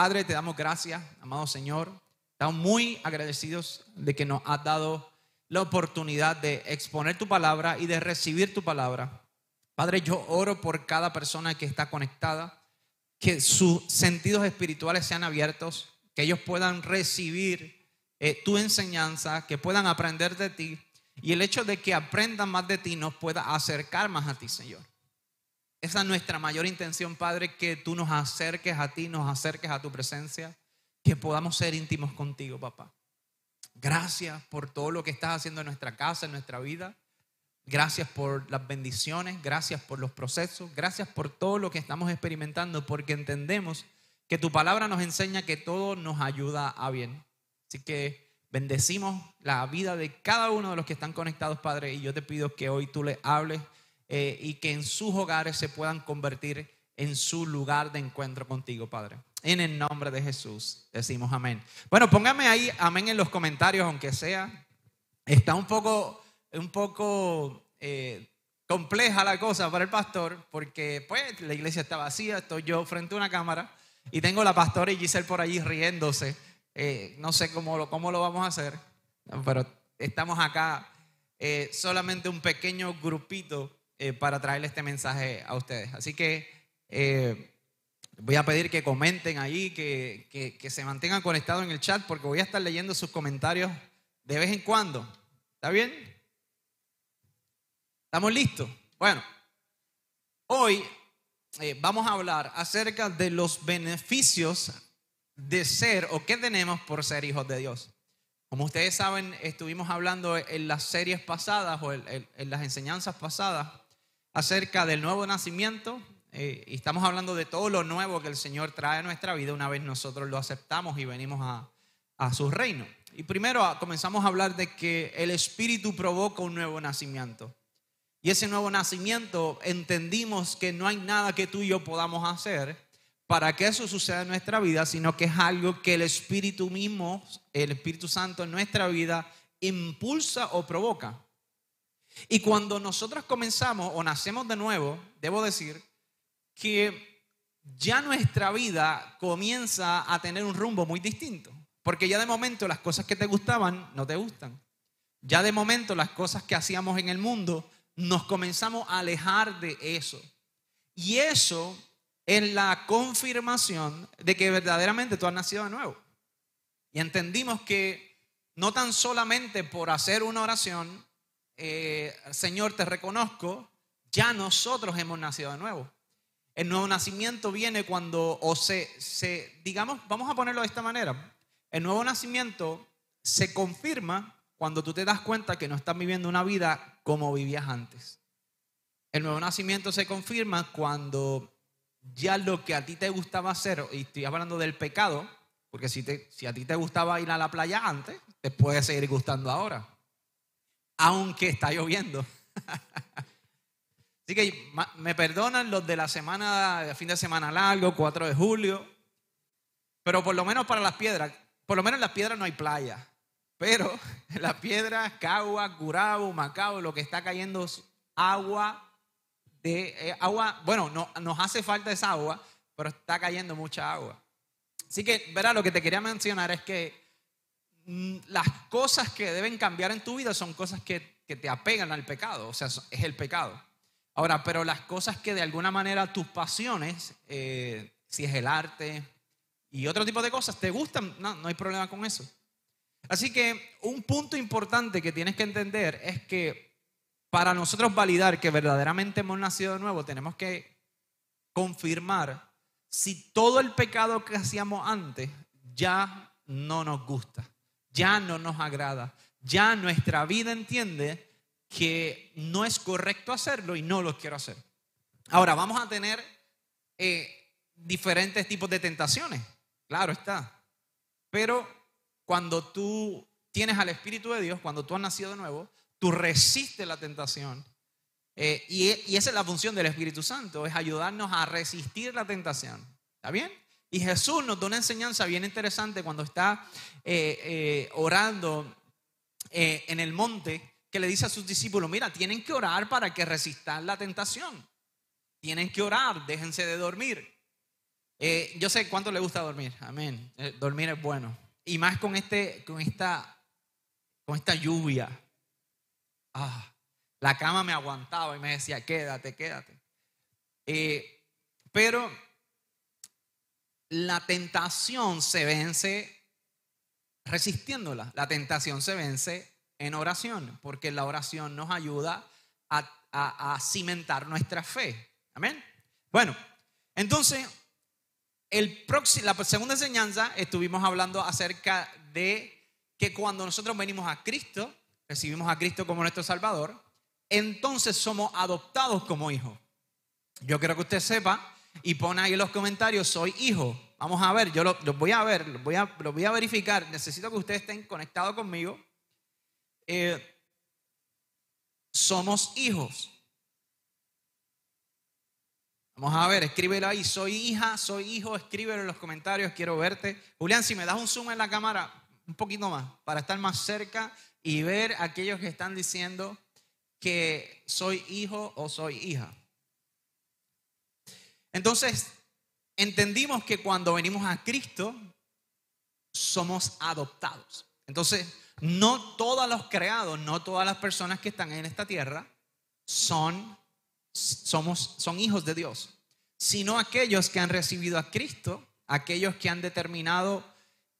Padre, te damos gracias, amado Señor. Estamos muy agradecidos de que nos has dado la oportunidad de exponer tu palabra y de recibir tu palabra. Padre, yo oro por cada persona que está conectada, que sus sentidos espirituales sean abiertos, que ellos puedan recibir eh, tu enseñanza, que puedan aprender de ti y el hecho de que aprendan más de ti nos pueda acercar más a ti, Señor. Esa es nuestra mayor intención, Padre, que tú nos acerques a ti, nos acerques a tu presencia, que podamos ser íntimos contigo, papá. Gracias por todo lo que estás haciendo en nuestra casa, en nuestra vida. Gracias por las bendiciones, gracias por los procesos, gracias por todo lo que estamos experimentando, porque entendemos que tu palabra nos enseña que todo nos ayuda a bien. Así que bendecimos la vida de cada uno de los que están conectados, Padre, y yo te pido que hoy tú le hables eh, y que en sus hogares se puedan convertir en su lugar de encuentro contigo, Padre. En el nombre de Jesús decimos amén. Bueno, póngame ahí amén en los comentarios, aunque sea. Está un poco, un poco eh, compleja la cosa para el pastor, porque pues la iglesia está vacía, estoy yo frente a una cámara y tengo la pastora y Giselle por allí riéndose. Eh, no sé cómo lo, cómo lo vamos a hacer, pero estamos acá solamente un pequeño grupito eh, para traerle este mensaje a ustedes. Así que eh, voy a pedir que comenten ahí, que, que, se mantengan conectados en el chat, porque voy a estar leyendo sus comentarios de vez en cuando. ¿Está bien? ¿Estamos listos? Bueno, hoy eh, vamos a hablar acerca de los beneficios de ser o qué tenemos por ser hijos de Dios. Como ustedes saben, estuvimos hablando en las series pasadas o en las enseñanzas pasadas acerca del nuevo nacimiento eh, y estamos hablando de todo lo nuevo que el Señor trae a nuestra vida una vez nosotros lo aceptamos y venimos a, a su reino. Y primero ah, comenzamos a hablar de que el Espíritu provoca un nuevo nacimiento. Y ese nuevo nacimiento entendimos que no hay nada que tú y yo podamos hacer para que eso suceda en nuestra vida, sino que es algo que el Espíritu mismo, el Espíritu Santo en nuestra vida impulsa o provoca. Y cuando nosotros comenzamos o nacemos de nuevo, debo decir que ya nuestra vida comienza a tener un rumbo muy distinto. Porque ya de momento las cosas que te gustaban no te gustan. Ya de momento las cosas que hacíamos en el mundo nos comenzamos a alejar de eso. Y eso es la confirmación de que verdaderamente tú has nacido de nuevo. Y entendimos que no tan solamente por hacer una oración eh, Señor, te reconozco, ya nosotros hemos nacido de nuevo. El nuevo nacimiento viene cuando, o se, se, digamos, vamos a ponerlo de esta manera, el nuevo nacimiento se confirma cuando tú te das cuenta que no estás viviendo una vida como vivías antes. El nuevo nacimiento se confirma cuando ya lo que a ti te gustaba hacer, y estoy hablando del pecado, porque si, te, si a ti te gustaba ir a la playa antes, te puede seguir gustando ahora aunque está lloviendo. Así que me perdonan los de la semana, fin de semana largo, 4 de julio, pero por lo menos para las piedras, por lo menos en las piedras no hay playa, pero en las piedras, Cagua, Curabo, Macao, lo que está cayendo es agua de eh, agua, bueno, no, nos hace falta esa agua, pero está cayendo mucha agua. Así que, verá, lo que te quería mencionar es que las cosas que deben cambiar en tu vida son cosas que, te apegan al pecado, o sea, es el pecado. Ahora, pero las cosas que de alguna manera tus pasiones, eh, si es el arte y otro tipo de cosas, te gustan, no, no hay problema con eso. Así que un punto importante que tienes que entender es que para nosotros validar que verdaderamente hemos nacido de nuevo, tenemos que confirmar si todo el pecado que hacíamos antes ya no nos gusta ya no nos agrada. Ya nuestra vida entiende que no es correcto hacerlo y no lo quiero hacer. Ahora, vamos a tener eh, diferentes tipos de tentaciones, claro está. Pero cuando tú tienes al Espíritu de Dios, cuando tú has nacido de nuevo, tú resistes la tentación. Eh, y, y esa es la función del Espíritu Santo, es ayudarnos a resistir la tentación. ¿Está bien? Y Jesús nos da una enseñanza bien interesante cuando está eh, eh, orando eh, en el monte, que le dice a sus discípulos, mira, tienen que orar para que resistan la tentación. Tienen que orar, déjense de dormir. Yo sé cuánto le gusta dormir, amén. Dormir es bueno. Y más con, este, con, esta, con esta lluvia. Ah, la cama me aguantaba y me decía, quédate, quédate. Pero la tentación se vence resistiéndola. La tentación se vence en oración, porque la oración nos ayuda a, cimentar nuestra fe. Amén. Bueno, entonces, el próximo, la segunda enseñanza estuvimos hablando acerca de que cuando nosotros venimos a Cristo, recibimos a Cristo como nuestro Salvador, entonces somos adoptados como hijos. Yo quiero que usted sepa y pone ahí en los comentarios, soy hijo. Vamos a ver, yo lo, voy a ver, lo voy a, lo voy a verificar. Necesito que ustedes estén conectados conmigo. Eh, somos hijos. Vamos a ver, escríbelo ahí. Soy hija, soy hijo, escríbelo en los comentarios, quiero verte. Julián, si me das un zoom en la cámara, un poquito más, para estar más cerca y ver aquellos que están diciendo que soy hijo o soy hija. Entonces, entendimos que cuando venimos a Cristo, somos adoptados. Entonces, no todos los creados, no todas las personas que están en esta tierra son, somos, son hijos de Dios, sino aquellos que han recibido a Cristo, aquellos que han determinado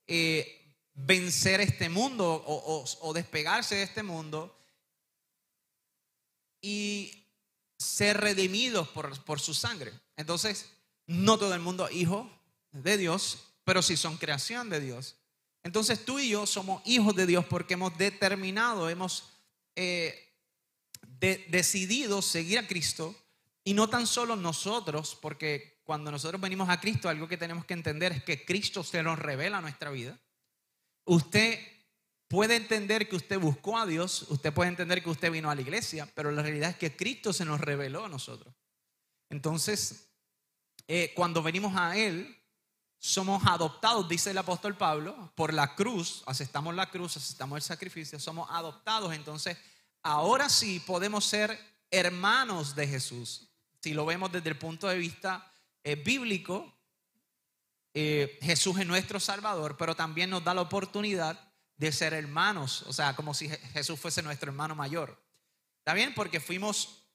eh, vencer este mundo o, despegarse de este mundo y ser redimidos por, por su sangre. Entonces, no todo el mundo hijo de Dios, pero sí son creación de Dios. Entonces tú y yo somos hijos de Dios porque hemos determinado, hemos eh, decidido seguir a Cristo y no tan solo nosotros, porque cuando nosotros venimos a Cristo, algo que tenemos que entender es que Cristo se nos revela nuestra vida. Usted puede entender que usted buscó a Dios, usted puede entender que usted vino a la iglesia, pero la realidad es que Cristo se nos reveló a nosotros. Entonces, eh, cuando venimos a Él, somos adoptados, dice el apóstol Pablo, por la cruz, aceptamos la cruz, aceptamos el sacrificio, somos adoptados. Entonces, ahora sí podemos ser hermanos de Jesús. Si lo vemos desde el punto de vista eh, bíblico, eh, Jesús es nuestro Salvador, pero también nos da la oportunidad de ser hermanos, o sea, como si Jesús fuese nuestro hermano mayor. ¿Está bien? Porque fuimos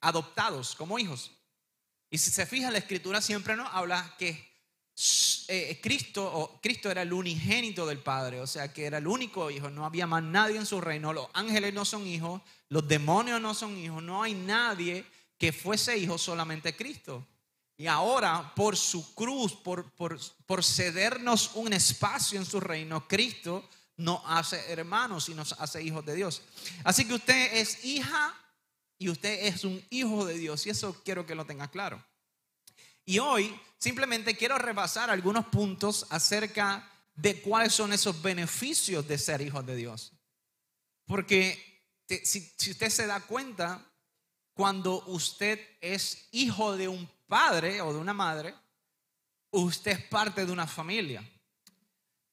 adoptados como hijos. Y si se fija, la escritura siempre nos habla que eh, Cristo, o Cristo era el unigénito del Padre, o sea que era el único hijo, no había más nadie en su reino, los ángeles no son hijos, los demonios no son hijos, no hay nadie que fuese hijo, solamente Cristo. Y ahora, por su cruz, por, por, por cedernos un espacio en su reino, Cristo nos hace hermanos y nos hace hijos de Dios. Así que usted es hija y usted es un hijo de Dios y eso quiero que lo tenga claro. Y hoy simplemente quiero repasar algunos puntos acerca de cuáles son esos beneficios de ser hijos de Dios. Porque si, si usted se da cuenta, cuando usted es hijo de un padre o de una madre, usted es parte de una familia.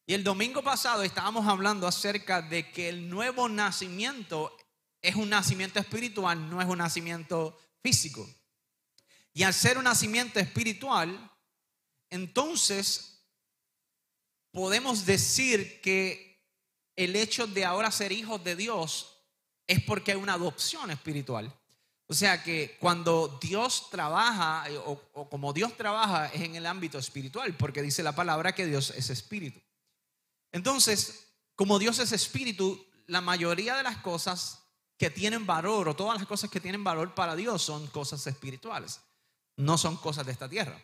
Y el domingo pasado estábamos hablando acerca de que el nuevo nacimiento es un nacimiento espiritual, no es un nacimiento físico. Y al ser un nacimiento espiritual, entonces podemos decir que el hecho de ahora ser hijos de Dios es porque hay una adopción espiritual. O sea que cuando Dios trabaja, o, o, como Dios trabaja, es en el ámbito espiritual, porque dice la palabra que Dios es espíritu. Entonces, como Dios es espíritu, la mayoría de las cosas que tienen valor o todas las cosas que tienen valor para Dios son cosas espirituales, no son cosas de esta tierra.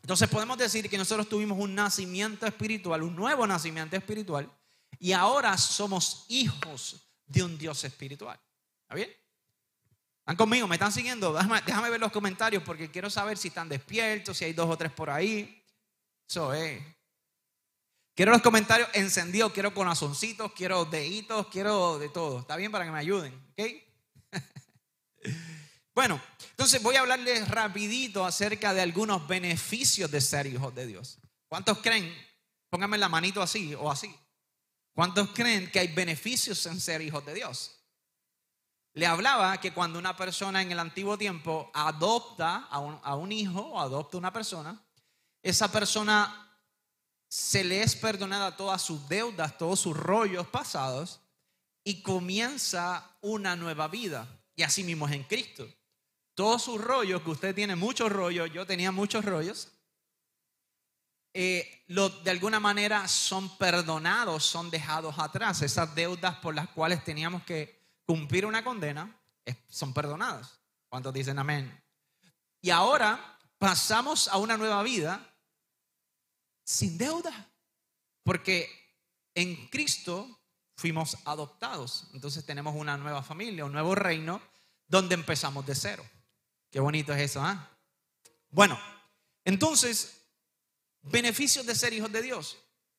Entonces podemos decir que nosotros tuvimos un nacimiento espiritual, un nuevo nacimiento espiritual, y ahora somos hijos de un Dios espiritual. ¿Está bien? ¿Están conmigo? ¿Me están siguiendo? Déjame, ver los comentarios porque quiero saber si están despiertos, si hay dos o tres por ahí. Eso es. Quiero los comentarios encendidos, quiero corazoncitos, quiero deditos, quiero de todo. ¿Está bien para que me ayuden? ¿Ok? bueno, entonces voy a hablarles rapidito acerca de algunos beneficios de ser hijos de Dios. ¿Cuántos creen? Pónganme la manito así o así. ¿Cuántos creen que hay beneficios en ser hijos de Dios? Le hablaba que cuando una persona en el antiguo tiempo adopta a un, hijo o adopta a una persona, esa persona se le es perdonada todas sus deudas, todos sus rollos pasados y comienza una nueva vida. Y así mismo es en Cristo. Todos sus rollos, que usted tiene muchos rollos, yo tenía muchos rollos, eh, de alguna manera son perdonados, son dejados atrás. Esas deudas por las cuales teníamos que cumplir una condena son perdonadas. ¿Cuántos dicen amén? Y ahora pasamos a una nueva vida sin deuda, porque en Cristo fuimos adoptados. Entonces tenemos una nueva familia, un nuevo reino, donde empezamos de cero. Qué bonito es eso, ¿ah? Bueno, entonces, beneficios de ser hijos de Dios.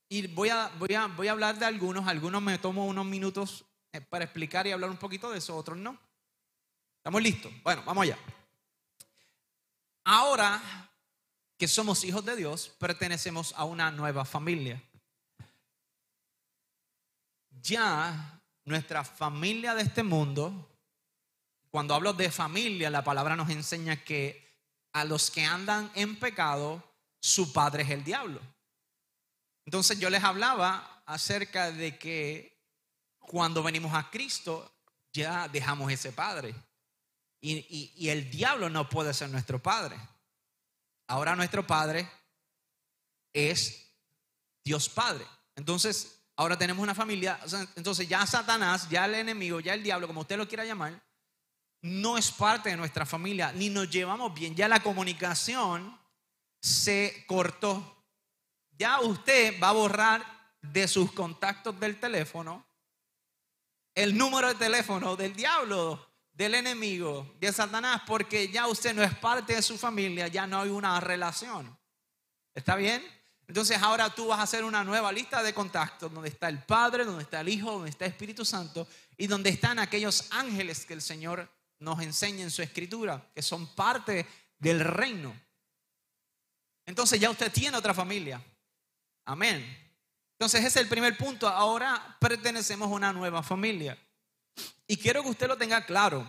Y voy a, voy, a, voy a hablar de algunos, algunos me tomo unos minutos para explicar y hablar un poquito de eso, otros no. ¿Estamos listos? Bueno, vamos allá. Ahora que somos hijos de Dios, pertenecemos a una nueva familia. Ya nuestra familia de este mundo, cuando hablo de familia, la palabra nos enseña que a los que andan en pecado, su padre es el diablo. Entonces yo les hablaba acerca de que cuando venimos a Cristo, ya dejamos ese padre. Y, el diablo no puede ser nuestro padre. Ahora nuestro Padre es Dios Padre. Entonces, ahora tenemos una familia. Entonces, ya Satanás, ya el enemigo, ya el diablo, como usted lo quiera llamar, no es parte de nuestra familia, ni nos llevamos bien. Ya la comunicación se cortó. Ya usted va a borrar de sus contactos del teléfono el número de teléfono del diablo del enemigo, de Satanás, porque ya usted no es parte de su familia, ya no hay una relación. ¿Está bien? Entonces ahora tú vas a hacer una nueva lista de contactos donde está el Padre, donde está el Hijo, donde está el Espíritu Santo y donde están aquellos ángeles que el Señor nos enseña en su escritura, que son parte del reino. Entonces ya usted tiene otra familia. Amén. Entonces ese es el primer punto. Ahora pertenecemos a una nueva familia. Y quiero que usted lo tenga claro,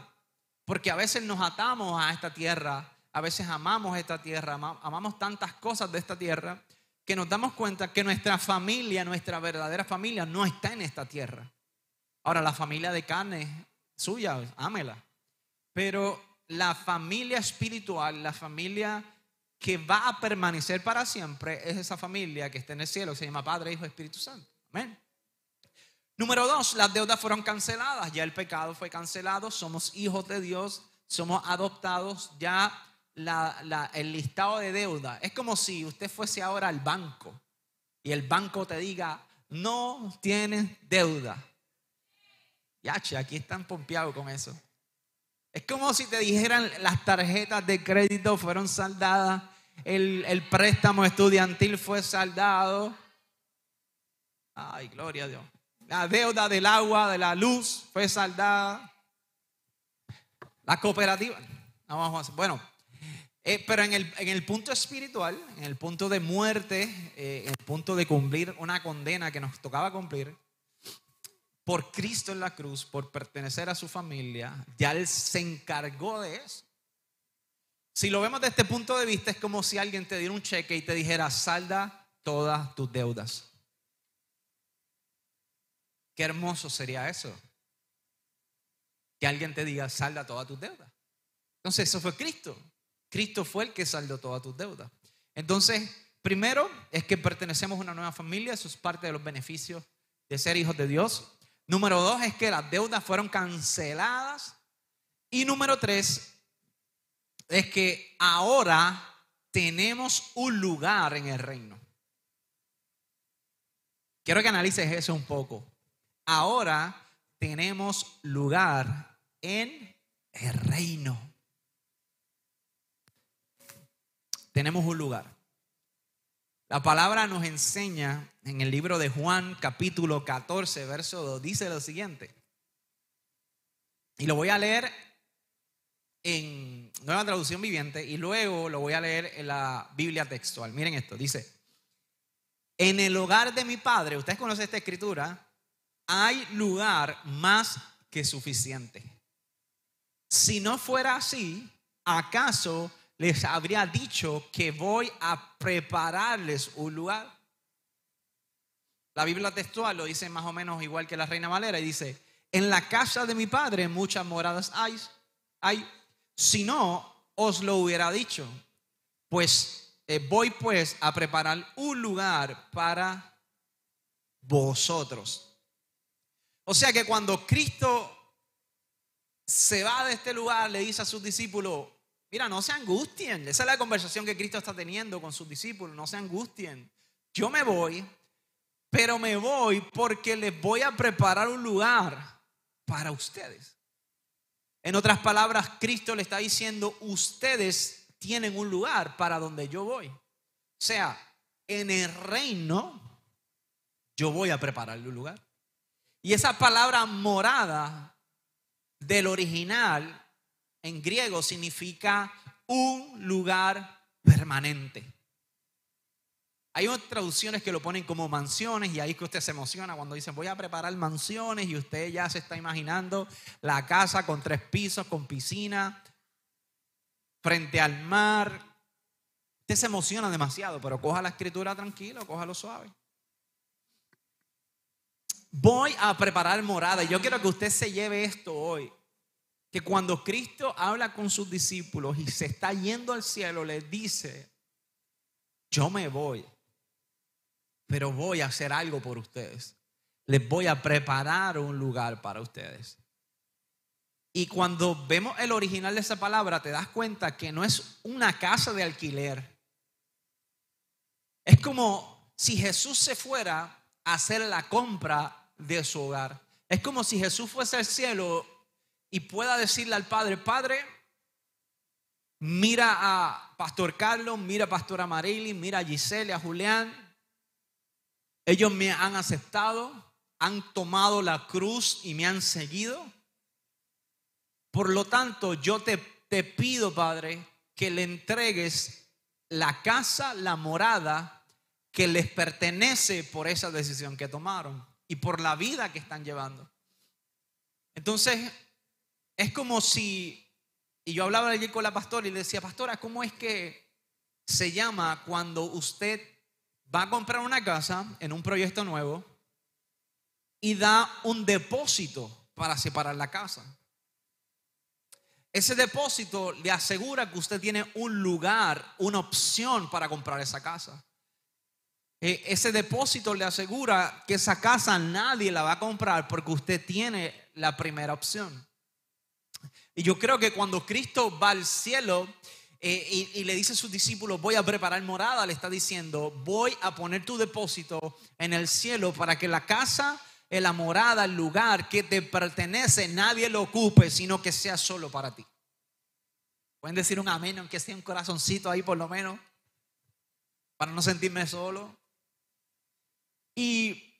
porque a veces nos atamos a esta tierra, a veces amamos esta tierra, amamos tantas cosas de esta tierra, que nos damos cuenta que nuestra familia, nuestra verdadera familia, no está en esta tierra. Ahora, la familia de carne suya, ámela. Pero la familia espiritual, la familia que va a permanecer para siempre, es esa familia que está en el cielo, que se llama Padre, Hijo, Espíritu Santo. Amén. Número dos, las deudas fueron canceladas, ya el pecado fue cancelado, somos hijos de Dios, somos adoptados, ya el listado de deuda. Es como si usted fuese ahora al banco y el banco te diga, no tienes deuda. Yache, aquí están pompeados con eso. Es como si te dijeran las tarjetas de crédito fueron saldadas, el, el préstamo estudiantil fue saldado. Ay, gloria a Dios. La deuda del agua, de la luz fue saldada. La cooperativa. bueno, eh, pero en el, en el, punto espiritual, en el punto de muerte, eh, en el punto de cumplir una condena que nos tocaba cumplir, por Cristo en la cruz, por pertenecer a su familia, ya Él se encargó de eso. Si lo vemos desde este punto de vista, es como si alguien te diera un cheque y te dijera, salda todas tus deudas. Qué hermoso sería eso. Que alguien te diga, salda todas tus deudas. Entonces, eso fue Cristo. Cristo fue el que saldó todas tus deudas. Entonces, primero es que pertenecemos a una nueva familia, eso es parte de los beneficios de ser hijos de Dios. Número dos es que las deudas fueron canceladas. Y número tres es que ahora tenemos un lugar en el reino. Quiero que analices eso un poco ahora tenemos lugar en el reino. Tenemos un lugar. La palabra nos enseña en el libro de Juan capítulo 14, verso 2, dice lo siguiente. Y lo voy a leer en nueva traducción viviente y luego lo voy a leer en la Biblia textual. Miren esto, dice, en el hogar de mi padre, ustedes conocen esta escritura, hay lugar más que suficiente. Si no fuera así, ¿acaso les habría dicho que voy a prepararles un lugar. La Biblia textual lo dice más o menos igual que la Reina Valera y dice, en la casa de mi padre muchas moradas hay, hay. Si no, os lo hubiera dicho, pues eh, voy pues a preparar un lugar para vosotros. O sea que cuando Cristo se va de este lugar, le dice a sus discípulos, mira, no se angustien. Esa es la conversación que Cristo está teniendo con sus discípulos, no se angustien. Yo me voy, pero me voy porque les voy a preparar un lugar para ustedes. En otras palabras, Cristo le está diciendo, ustedes tienen un lugar para donde yo voy. O sea, en el reino, yo voy a prepararle un lugar. Y esa palabra morada del original en griego significa un lugar permanente. Hay otras traducciones que lo ponen como mansiones y ahí es que usted se emociona cuando dicen voy a preparar mansiones y usted ya se está imaginando la casa con tres pisos, con piscina, frente al mar. Usted se emociona demasiado, pero coja la escritura tranquilo, coja lo suave. Voy a preparar morada yo quiero que usted se lleve esto hoy que cuando Cristo habla con sus discípulos y se está yendo al cielo, les dice, yo me voy, pero voy a hacer algo por ustedes. Les voy a preparar un lugar para ustedes. Y cuando vemos el original de esa palabra, te das cuenta que no es una casa de alquiler. Es como si Jesús se fuera a hacer la compra de su hogar. Es como si Jesús fuese al cielo y pueda decirle al Padre, Padre, mira a Pastor Carlos, mira a Pastora Marily, mira a Giselle, a Julián. Ellos me han aceptado, han tomado la cruz y me han seguido. Por lo tanto, yo te, te pido, Padre, que le entregues la casa, la morada que les pertenece por esa decisión que tomaron y por la vida que están llevando. Entonces, es como si, y yo hablaba ayer con la pastora y le decía, pastora, ¿cómo es que se llama cuando usted va a comprar una casa en un proyecto nuevo y da un depósito para separar la casa? Ese depósito le asegura que usted tiene un lugar, una opción para comprar esa casa. E, ese depósito le asegura que esa casa nadie la va a comprar porque usted tiene la primera opción. Y yo creo que cuando Cristo va al cielo eh, y, le dice a sus discípulos, voy a preparar morada, le está diciendo, voy a poner tu depósito en el cielo para que la casa, eh, la morada, el lugar que te pertenece, nadie lo ocupe, sino que sea solo para ti. Pueden decir un amén, aunque sea un corazoncito ahí por lo menos, para no sentirme solo. Y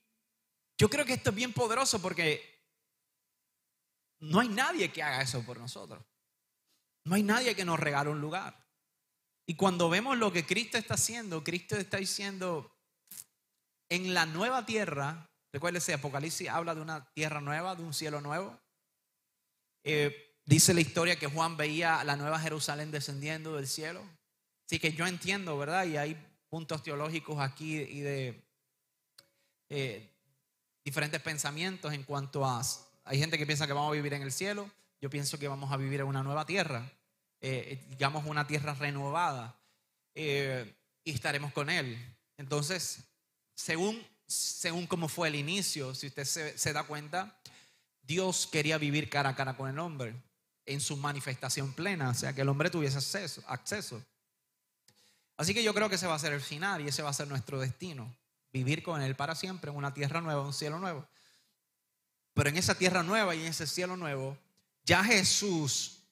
yo creo que esto es bien poderoso porque no hay nadie que haga eso por nosotros. No hay nadie que nos regale un lugar. Y cuando vemos lo que Cristo está haciendo, Cristo está diciendo, en la nueva tierra, recuérdese, Apocalipsis habla de una tierra nueva, de un cielo nuevo. Eh, dice la historia que Juan veía la nueva Jerusalén descendiendo del cielo. Así que yo entiendo, ¿verdad? Y hay puntos teológicos aquí y de eh, diferentes pensamientos en cuanto a hay gente que piensa que vamos a vivir en el cielo. Yo pienso que vamos a vivir en una nueva tierra, eh, digamos una tierra renovada, eh, y estaremos con Él. Entonces, según, según cómo fue el inicio, si usted se, se da cuenta, Dios quería vivir cara a cara con el hombre en su manifestación plena, o sea, que el hombre tuviese acceso, acceso. Así que yo creo que ese va a ser el final y ese va a ser nuestro destino, vivir con Él para siempre en una tierra nueva, un cielo nuevo. Pero en esa tierra nueva y en ese cielo nuevo, ya Jesús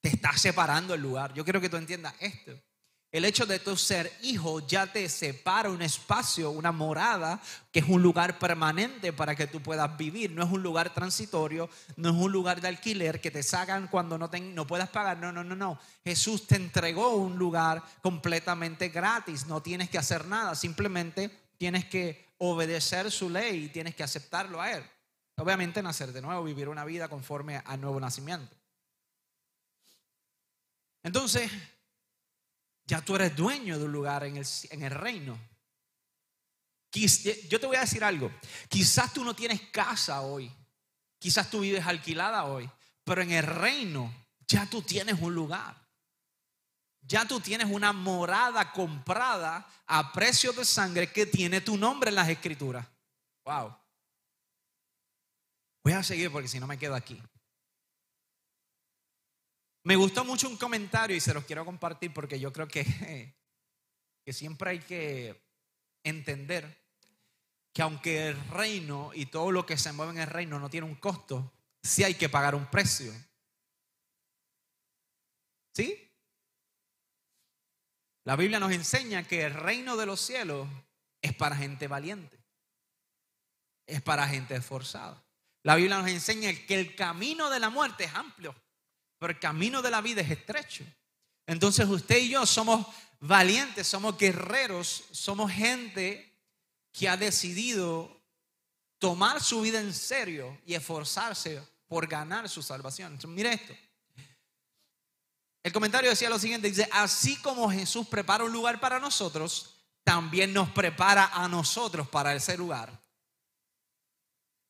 te está separando el lugar. Yo quiero que tú entiendas esto. El hecho de tú ser hijo ya te separa un espacio, una morada, que es un lugar permanente para que tú puedas vivir. No es un lugar transitorio, no es un lugar de alquiler que te sacan cuando no, no puedas pagar. No, no, no, no. Jesús te entregó un lugar completamente gratis. No tienes que hacer nada, simplemente tienes que obedecer su ley y tienes que aceptarlo a Él. Obviamente nacer de nuevo, vivir una vida conforme al nuevo nacimiento. Entonces, Ya tú eres dueño de un lugar en el, en el reino. Yo te voy a decir algo. Quizás tú no tienes casa hoy. Quizás tú vives alquilada hoy. Pero en el reino ya tú tienes un lugar. Ya tú tienes una morada comprada a precio de sangre que tiene tu nombre en las escrituras. Wow. Voy a seguir porque si no me quedo aquí. Me gustó mucho un comentario y se los quiero compartir porque yo creo que, que siempre hay que entender que aunque el reino y todo lo que se mueve en el reino no tiene un costo, sí hay que pagar un precio. ¿Sí? La Biblia nos enseña que el reino de los cielos es para gente valiente, es para gente esforzada. La Biblia nos enseña que el camino de la muerte es amplio, pero el camino de la vida es estrecho. Entonces usted y yo somos valientes, somos guerreros, somos gente que ha decidido tomar su vida en serio y esforzarse por ganar su salvación. Entonces, mire esto. El comentario decía lo siguiente, dice, así como Jesús prepara un lugar para nosotros, también nos prepara a nosotros para ese lugar.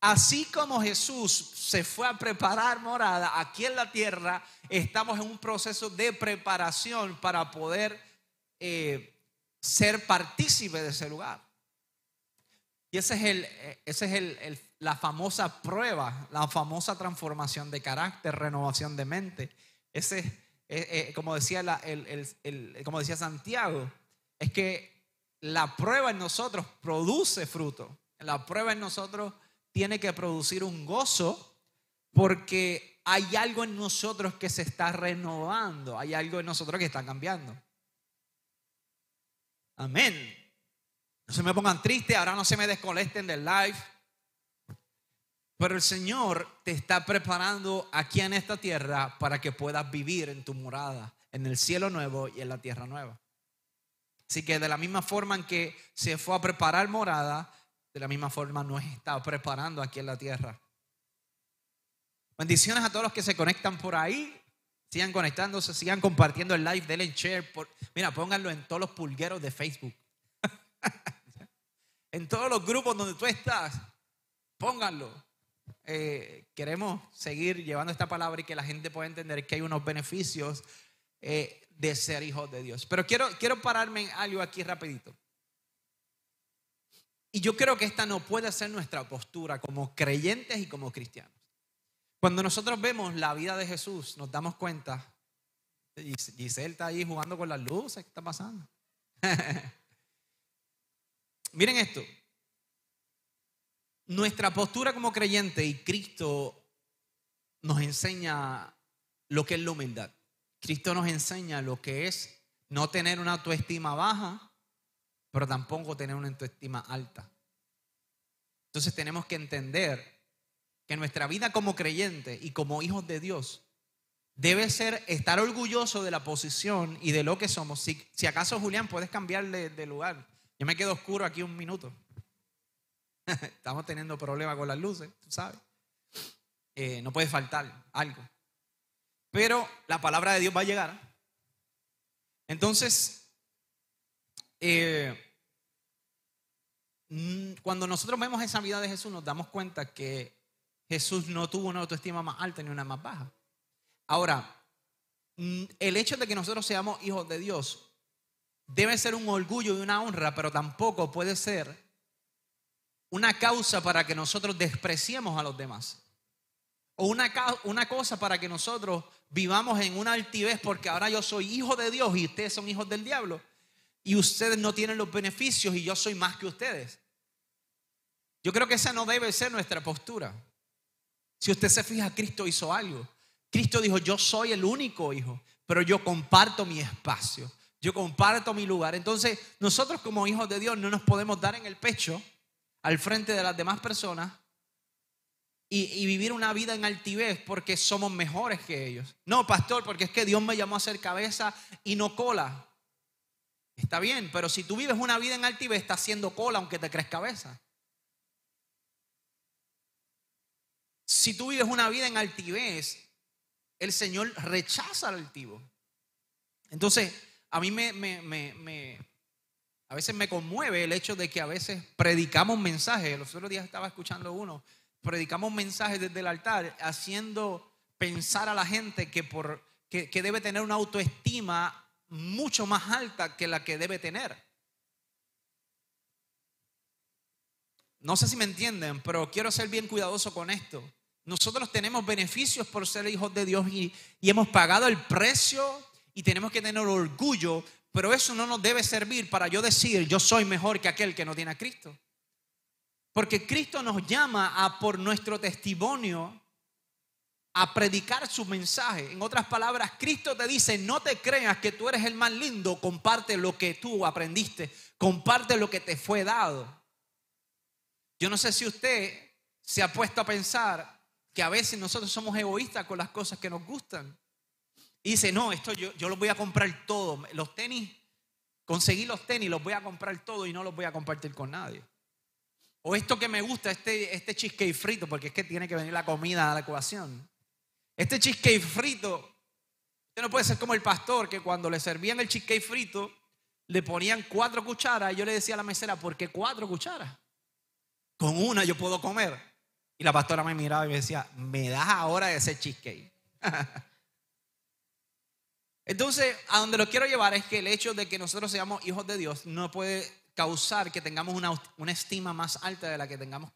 Así como Jesús se fue a preparar morada aquí en la tierra, estamos en un proceso de preparación para poder eh, ser partícipe de ese lugar. Y ese es, el, eh, ese es el, la famosa prueba, la famosa transformación de carácter, renovación de mente. Ese, eh, como, decía el, como decía Santiago, es que la prueba en nosotros produce fruto. La prueba en nosotros tiene que producir un gozo porque hay algo en nosotros que se está renovando, hay algo en nosotros que está cambiando. Amén. No se me pongan tristes, ahora no se me descolecten del live. Pero el Señor te está preparando aquí en esta tierra para que puedas vivir en tu morada, en el cielo nuevo y en la tierra nueva. Así que de la misma forma en que se fue a preparar morada, de la misma forma nos está preparando aquí en la tierra. Bendiciones a todos los que se conectan por ahí. Sigan conectándose, sigan compartiendo el live, denle share. mira, pónganlo en todos los pulgueros de Facebook. en todos los grupos donde tú estás, pónganlo. Eh, queremos seguir llevando esta palabra y que la gente pueda entender que hay unos beneficios eh, de ser hijos de Dios. Pero quiero, quiero pararme en algo aquí rapidito. Y yo creo que esta no puede ser nuestra postura como creyentes y como cristianos. Cuando nosotros vemos la vida de Jesús, nos damos cuenta, Giselle está ahí jugando con las luces, ¿qué está pasando? Miren esto, nuestra postura como creyente y Cristo nos enseña lo que es la humildad. Cristo nos enseña lo que es no tener una autoestima baja, pero tampoco tener una autoestima alta. Entonces tenemos que entender que nuestra vida como creyente y como hijos de Dios debe ser estar orgulloso de la posición y de lo que somos. Si, si acaso, Julián, puedes cambiarle de lugar. Yo me quedo oscuro aquí un minuto. Estamos teniendo problemas con las luces, tú sabes. Eh, no puede faltar algo. Pero la palabra de Dios va a llegar. Entonces, eh, mm, cuando nosotros vemos esa vida de Jesús, nos damos cuenta que Jesús no tuvo una autoestima más alta ni una más baja. Ahora, mm, el hecho de que nosotros seamos hijos de Dios debe ser un orgullo y una honra, pero tampoco puede ser una causa para que nosotros despreciemos a los demás. O una, una cosa para que nosotros vivamos en una altivez porque ahora yo soy hijo de Dios y ustedes son hijos del diablo y ustedes no tienen los beneficios y yo soy más que ustedes. Yo creo que esa no debe ser nuestra postura. Si usted se fija, Cristo hizo algo. Cristo dijo, yo soy el único hijo, pero yo comparto mi espacio, yo comparto mi lugar. Entonces, nosotros como hijos de Dios no nos podemos dar en el pecho al frente de las demás personas y, vivir una vida en altivez porque somos mejores que ellos. No, pastor, porque es que Dios me llamó a ser cabeza y no cola. Está bien, pero si tú vives una vida en altivez, estás haciendo cola aunque te crees cabeza. Si tú vives una vida en altivez, el Señor rechaza al altivo. Entonces, a mí me, a veces me conmueve el hecho de que a veces predicamos mensajes. Los otros días estaba escuchando uno, predicamos mensajes desde el altar haciendo pensar a la gente que, por, que debe tener una autoestima mucho más alta que la que debe tener. No sé si me entienden, pero quiero ser bien cuidadoso con esto. Nosotros tenemos beneficios por ser hijos de Dios y, hemos pagado el precio y tenemos que tener orgullo, pero eso no nos debe servir para yo decir yo soy mejor que aquel que no tiene a Cristo. Porque Cristo nos llama a por nuestro testimonio a predicar su mensaje. En otras palabras, Cristo te dice, no te creas que tú eres el más lindo, comparte lo que tú aprendiste, comparte lo que te fue dado. Yo no sé si usted se ha puesto a pensar que a veces nosotros somos egoístas con las cosas que nos gustan. Y dice, no, esto yo, yo voy a comprar todo. Los tenis, conseguí los tenis, los voy a comprar todo y no los voy a compartir con nadie. O esto que me gusta, este, este cheesecake frito, porque es que tiene que venir la comida a la ecuación. Este cheesecake frito, usted no puede ser como el pastor que cuando le servían el cheesecake frito, le ponían cuatro cucharas y yo le decía a la mesera, ¿por qué cuatro cucharas? Con una yo puedo comer. Y la pastora me miraba y me decía, ¿me das ahora ese cheesecake? Entonces, a donde lo quiero llevar es que el hecho de que nosotros seamos hijos de Dios no puede causar que tengamos una, una estima más alta de la que tengamos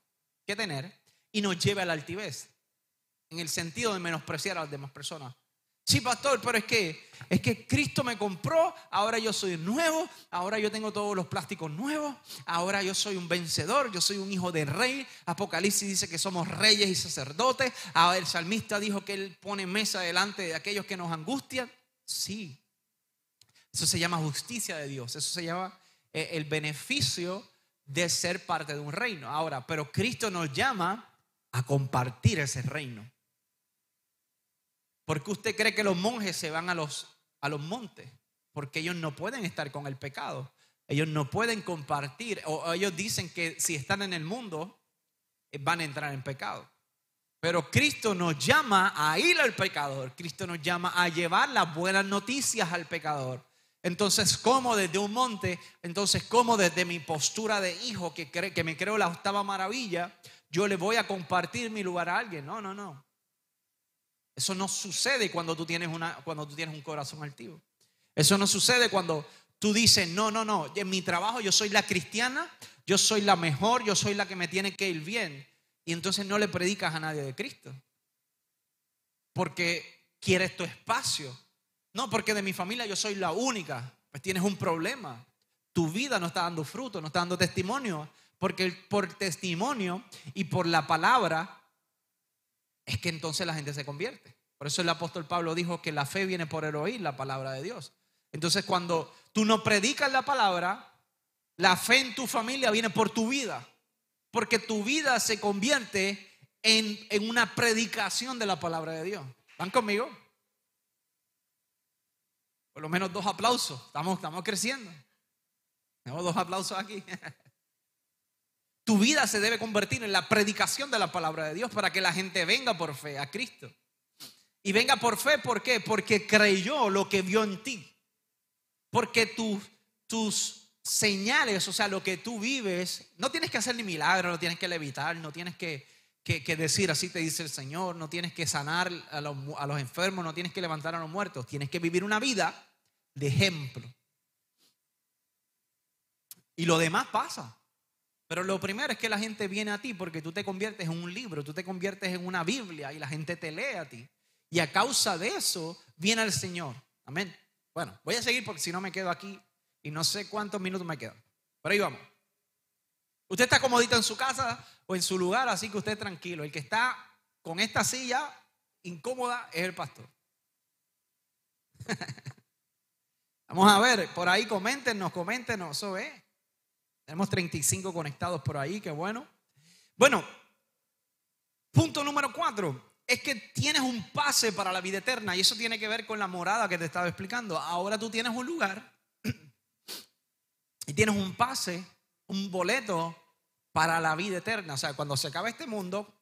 que tener y nos lleve a la altivez, en el sentido de menospreciar a las demás personas. Sí, pastor, pero es que es que Cristo me compró, ahora yo soy nuevo, ahora yo tengo todos los plásticos nuevos, ahora yo soy un vencedor, yo soy un hijo de rey. Apocalipsis dice que somos reyes y sacerdotes. Ahora el salmista dijo que él pone mesa delante de aquellos que nos angustian. Sí. Eso se llama justicia de Dios, eso se llama eh, el beneficio de ser parte de un reino. Ahora, pero Cristo nos llama a compartir ese reino. ¿Por qué usted cree que los monjes se van a los, a los montes? Porque ellos no pueden estar con el pecado. Ellos no pueden compartir. O ellos dicen que si están en el mundo, eh, van a entrar en pecado. Pero Cristo nos llama a ir al pecador. Cristo nos llama a llevar las buenas noticias al pecador. Entonces, como desde un monte, entonces, como desde mi postura de hijo que, que me creo la octava maravilla, yo le voy a compartir mi lugar a alguien. No, no, no. Eso no sucede cuando tú tienes, una, cuando tú tienes un corazón altivo. Eso no sucede cuando tú dices, no, no, no, en mi trabajo yo soy la cristiana, yo soy la mejor, yo soy la que me tiene que ir bien. Y entonces no le predicas a nadie de Cristo. Porque quieres tu espacio. No, porque de mi familia yo soy la única. Pues tienes un problema. Tu vida no está dando fruto, no está dando testimonio. Porque por testimonio y por la palabra es que entonces la gente se convierte. Por eso el apóstol Pablo dijo que la fe viene por el oír la palabra de Dios. Entonces cuando tú no predicas la palabra, la fe en tu familia viene por tu vida. Porque tu vida se convierte en, en una predicación de la palabra de Dios. ¿Van conmigo? Por lo menos dos aplausos. Estamos, estamos creciendo. Tenemos dos aplausos aquí. Tu vida se debe convertir en la predicación de la palabra de Dios para que la gente venga por fe a Cristo. Y venga por fe, ¿por qué? Porque creyó lo que vio en ti. Porque tus señales, o sea, lo que tú vives, no tienes que hacer ni milagro, no tienes que levitar, no tienes que, decir así te dice el Señor, no tienes que sanar a los, a los enfermos, no tienes que levantar a los muertos, tienes que vivir una vida de ejemplo. Y lo demás pasa. Pero lo primero es que la gente viene a ti porque tú te conviertes en un libro, tú te conviertes en una Biblia y la gente te lee a ti. Y a causa de eso viene el Señor. Amén. Bueno, voy a seguir porque si no me quedo aquí y no sé cuántos minutos me quedan. Pero ahí vamos. Usted está comodito en su casa o en su lugar, así que usted tranquilo. El que está con esta silla incómoda es el pastor. Vamos a ver, por ahí coméntenos, coméntenos, eso es. Tenemos 35 conectados por ahí, qué bueno. Bueno, punto número cuatro es que tienes un pase para la vida eterna y eso tiene que ver con la morada que te estaba explicando. Ahora tú tienes un lugar y tienes un pase, un boleto para la vida eterna. O sea, cuando se acabe este mundo,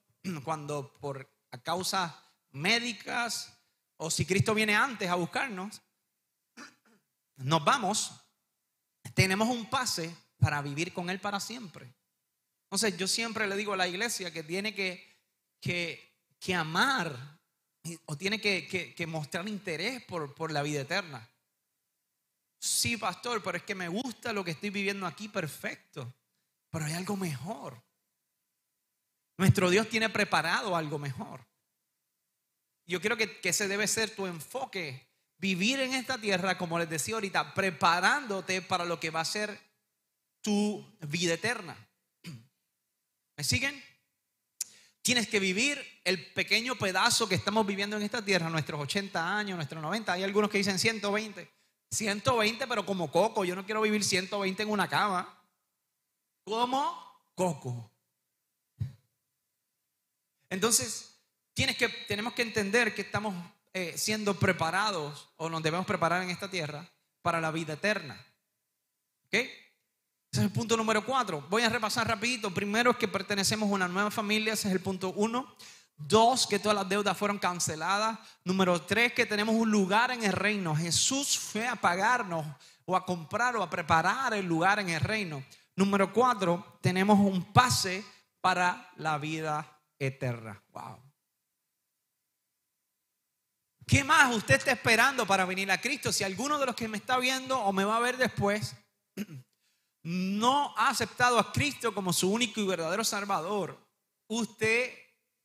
cuando por causas médicas o si Cristo viene antes a buscarnos, nos vamos, tenemos un pase para vivir con Él para siempre. Entonces yo siempre le digo a la iglesia que tiene que, que, amar o tiene que, que mostrar interés por, por la vida eterna. Sí, pastor, pero es que me gusta lo que estoy viviendo aquí, perfecto. Pero hay algo mejor. Nuestro Dios tiene preparado algo mejor. Yo creo que, que ese debe ser tu enfoque. Vivir en esta tierra, como les decía ahorita, preparándote para lo que va a ser tu vida eterna. ¿Me siguen? Tienes que vivir el pequeño pedazo que estamos viviendo en esta tierra, nuestros 80 años, nuestros 90. Hay algunos que dicen 120. 120, pero como coco. Yo no quiero vivir 120 en una cama. Como coco. Entonces, tienes que, tenemos que entender que estamos eh, siendo preparados o nos debemos preparar en esta tierra para la vida eterna. ¿Ok? Ese es el punto número cuatro. Voy a repasar rapidito. Primero es que pertenecemos a una nueva familia, ese es el punto uno. Dos, que todas las deudas fueron canceladas. Número tres, que tenemos un lugar en el reino. Jesús fue a pagarnos o a comprar o a preparar el lugar en el reino. Número cuatro, tenemos un pase para la vida eterna. Wow. ¿Qué más usted está esperando para venir a Cristo? Si alguno de los que me está viendo o me va a ver después no ha aceptado a Cristo como su único y verdadero Salvador, usted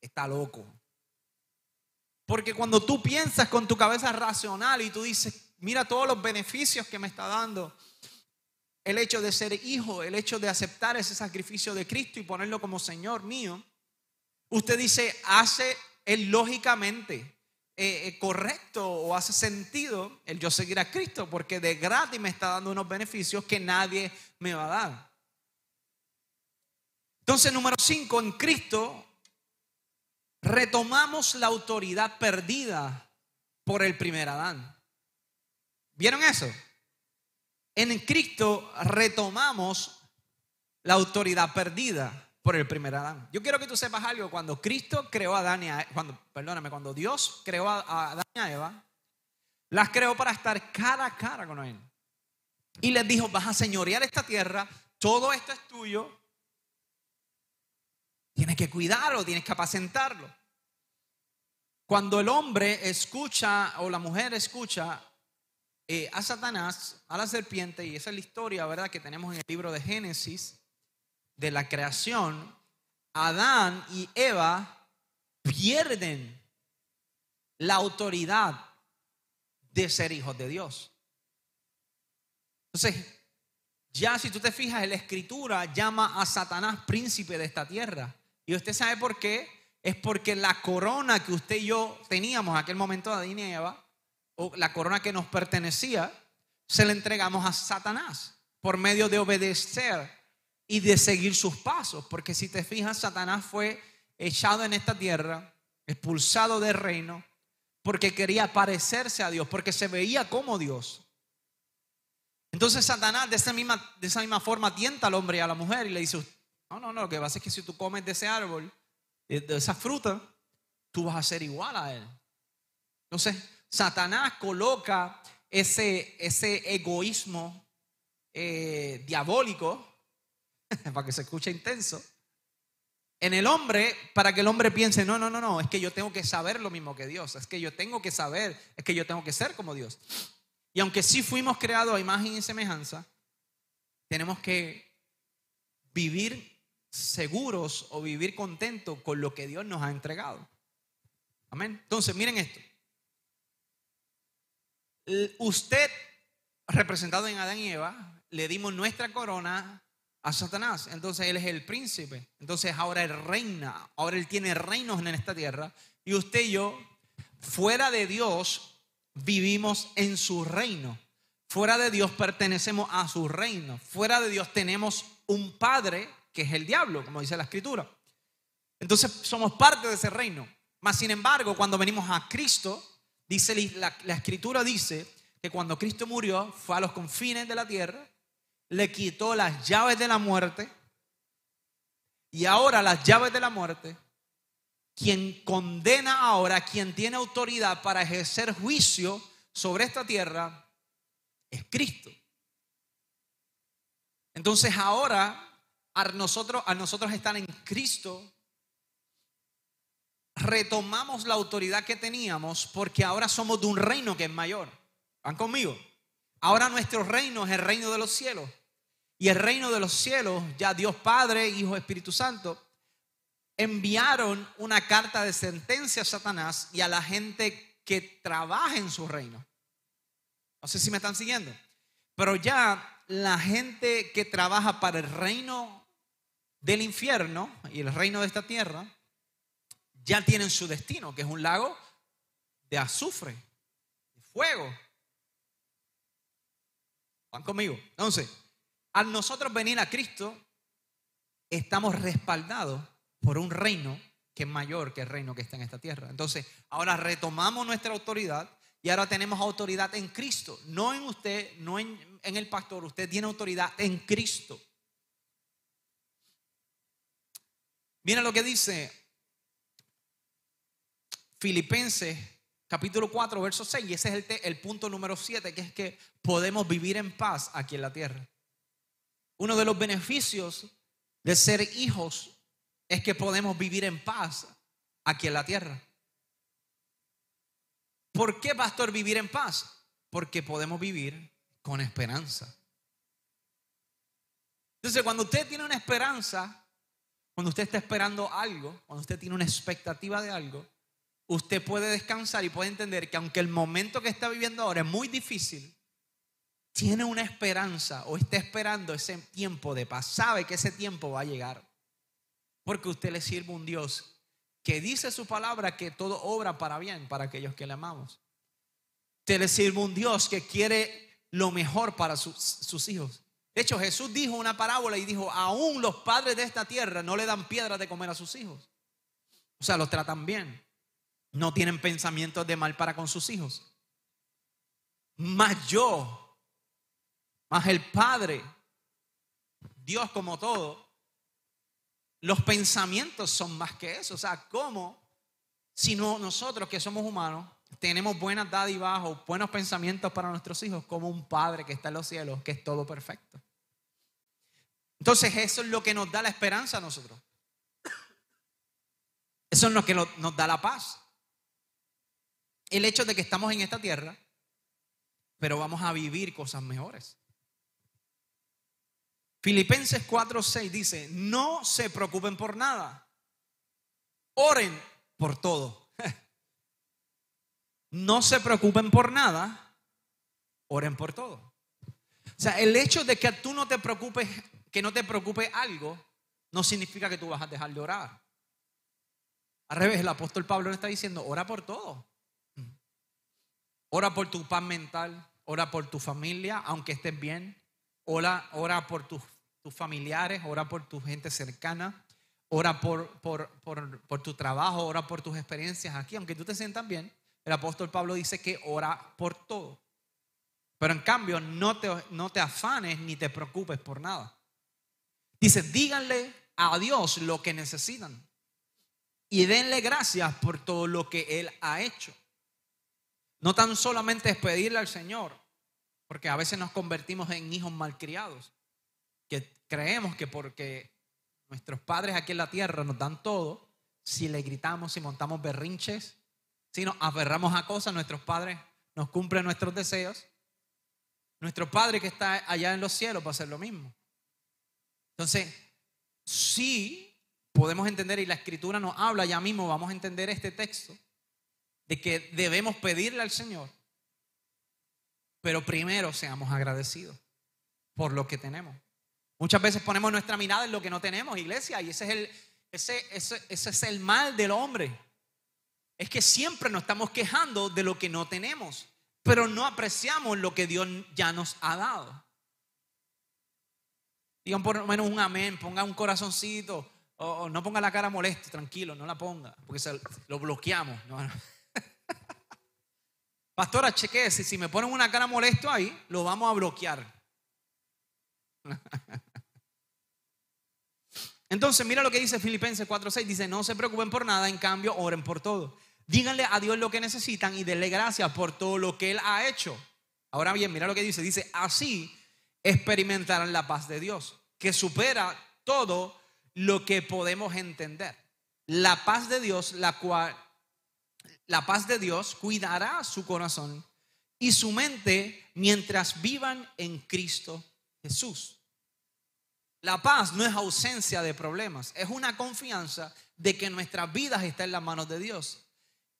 está loco. Porque cuando tú piensas con tu cabeza racional y tú dices, mira todos los beneficios que me está dando el hecho de ser hijo, el hecho de aceptar ese sacrificio de Cristo y ponerlo como Señor mío, usted dice, hace él lógicamente eh, eh, correcto o hace sentido el yo seguir a Cristo, porque de gratis me está dando unos beneficios que nadie me va a dar. Entonces, número cinco, en Cristo retomamos la autoridad perdida por el primer Adán. ¿Vieron eso? En Cristo retomamos la autoridad perdida por el primer Adán. Yo quiero que tú sepas algo, cuando Cristo creó a Adán cuando, perdóname, cuando Dios creó a Adán y a Eva, las creó para estar cara a cara con él. Y les dijo, vas a señorear esta tierra, todo esto es tuyo, Tienes que cuidarlo, tienes que apacentarlo. Cuando el hombre escucha o la mujer escucha eh, a Satanás, a la serpiente, y esa es la historia, ¿verdad?, que tenemos en el libro de Génesis, de la creación, Adán y Eva pierden la autoridad de ser hijos de Dios. Entonces, ya si tú te fijas, la escritura llama a Satanás príncipe de esta tierra. Y usted sabe por qué. Es porque la corona que usted y yo teníamos en aquel momento Adán y Eva, o la corona que nos pertenecía, se la entregamos a Satanás por medio de obedecer y de seguir sus pasos. Porque si te fijas, Satanás fue echado en esta tierra, expulsado del reino, porque quería parecerse a Dios, porque se veía como Dios. Entonces Satanás de esa misma, de esa misma forma tienta al hombre y a la mujer y le dice, no, no, no, lo que pasa es que si tú comes de ese árbol, de esa fruta, tú vas a ser igual a él. Entonces, Satanás coloca ese, ese egoísmo eh, diabólico, para que se escuche intenso, en el hombre para que el hombre piense, no, no, no, no, es que yo tengo que saber lo mismo que Dios, es que yo tengo que saber, es que yo tengo que ser como Dios. Y aunque sí fuimos creados a imagen y semejanza, tenemos que vivir seguros o vivir contentos con lo que Dios nos ha entregado. Amén. Entonces, miren esto. Usted, representado en Adán y Eva, le dimos nuestra corona a Satanás. Entonces Él es el príncipe. Entonces ahora Él reina. Ahora Él tiene reinos en esta tierra. Y usted y yo, fuera de Dios, vivimos en su reino. Fuera de Dios pertenecemos a su reino. Fuera de Dios tenemos un Padre que es el diablo, como dice la escritura. Entonces somos parte de ese reino. Mas, sin embargo, cuando venimos a Cristo, dice la, la escritura dice que cuando Cristo murió, fue a los confines de la tierra, le quitó las llaves de la muerte y ahora las llaves de la muerte, quien condena ahora, quien tiene autoridad para ejercer juicio sobre esta tierra, es Cristo. Entonces ahora a nosotros, a nosotros estar en Cristo, retomamos la autoridad que teníamos porque ahora somos de un reino que es mayor. ¿Van conmigo? Ahora nuestro reino es el reino de los cielos. Y el reino de los cielos, ya Dios Padre, Hijo, Espíritu Santo, enviaron una carta de sentencia a Satanás y a la gente que trabaja en su reino. No sé si me están siguiendo. Pero ya la gente que trabaja para el reino del infierno y el reino de esta tierra, ya tienen su destino, que es un lago de azufre, de fuego. ¿Van conmigo? Entonces, al nosotros venir a Cristo, estamos respaldados por un reino que es mayor que el reino que está en esta tierra. Entonces, ahora retomamos nuestra autoridad y ahora tenemos autoridad en Cristo, no en usted, no en, el pastor, usted tiene autoridad en Cristo. Mira lo que dice Filipenses capítulo 4, verso 6, y ese es el, el punto número 7, que es que podemos vivir en paz aquí en la tierra. Uno de los beneficios de ser hijos es que podemos vivir en paz aquí en la tierra. ¿Por qué, pastor, vivir en paz? Porque podemos vivir con esperanza. Entonces, cuando usted tiene una esperanza, cuando usted está esperando algo, cuando usted tiene una expectativa de algo, usted puede descansar y puede entender que aunque el momento que está viviendo ahora es muy difícil, tiene una esperanza o está esperando ese tiempo de paz, sabe que ese tiempo va a llegar. Porque usted le sirve un Dios que dice su palabra que todo obra para bien para aquellos que le amamos. Usted le sirve un Dios que quiere lo mejor para sus, hijos. De hecho, Jesús dijo una parábola y dijo, aún los padres de esta tierra no le dan piedras de comer a sus hijos. O sea, los tratan bien no tienen pensamientos de mal para con sus hijos. Más yo, más el Padre, Dios como todo, los pensamientos son más que eso. O sea, ¿cómo si no nosotros que somos humanos tenemos buenas dádivas o buenos pensamientos para nuestros hijos como un Padre que está en los cielos, que es todo perfecto? Entonces eso es lo que nos da la esperanza a nosotros. Eso es lo que nos da la paz el hecho de que estamos en esta tierra, pero vamos a vivir cosas mejores. Filipenses 4:6 dice, no se preocupen por nada, oren por todo. No se preocupen por nada, oren por todo. O sea, el hecho de que tú no te preocupes, que no te preocupe algo, no significa que tú vas a dejar de orar. Al revés, el apóstol Pablo le está diciendo, ora por todo. Ora por tu paz mental, ora por tu familia, aunque estés bien. Ora, ora por tus, familiares, ora por tu gente cercana. Ora por, por, por, tu trabajo, ora por tus experiencias aquí, aunque tú te sientas bien. El apóstol Pablo dice que ora por todo. Pero en cambio, no te, no te afanes ni te preocupes por nada. Dice, díganle a Dios lo que necesitan y denle gracias por todo lo que Él ha hecho. No tan solamente es pedirle al Señor, porque a veces nos convertimos en hijos malcriados, que creemos que porque nuestros padres aquí en la tierra nos dan todo, si le gritamos, si montamos berrinches, si nos aferramos a cosas, nuestros padres nos cumplen nuestros deseos, nuestro Padre que está allá en los cielos va a hacer lo mismo. Entonces, sí podemos entender, y la escritura nos habla, ya mismo vamos a entender este texto, de que debemos pedirle al Señor, pero primero seamos agradecidos por lo que tenemos. Muchas veces ponemos nuestra mirada en lo que no tenemos, iglesia, y ese es el, ese, ese, ese es el mal del hombre. Es que siempre nos estamos quejando de lo que no tenemos, pero no apreciamos lo que Dios ya nos ha dado. Digan por lo menos un amén, ponga un corazoncito, o, no ponga la cara molesta, tranquilo, no la ponga, porque lo bloqueamos. No, Pastora, chequee, si, si me ponen una cara molesto ahí, lo vamos a bloquear. Entonces, mira lo que dice Filipenses 4:6. Dice, no se preocupen por nada, en cambio, oren por todo. Díganle a Dios lo que necesitan y denle gracias por todo lo que Él ha hecho. Ahora bien, mira lo que dice. Dice, así experimentarán la paz de Dios, que supera todo lo que podemos entender. La paz de Dios, la cual, la paz de Dios cuidará su corazón y su mente mientras vivan en Cristo Jesús. La paz no es ausencia de problemas, es una confianza de que nuestras vidas están en las manos de Dios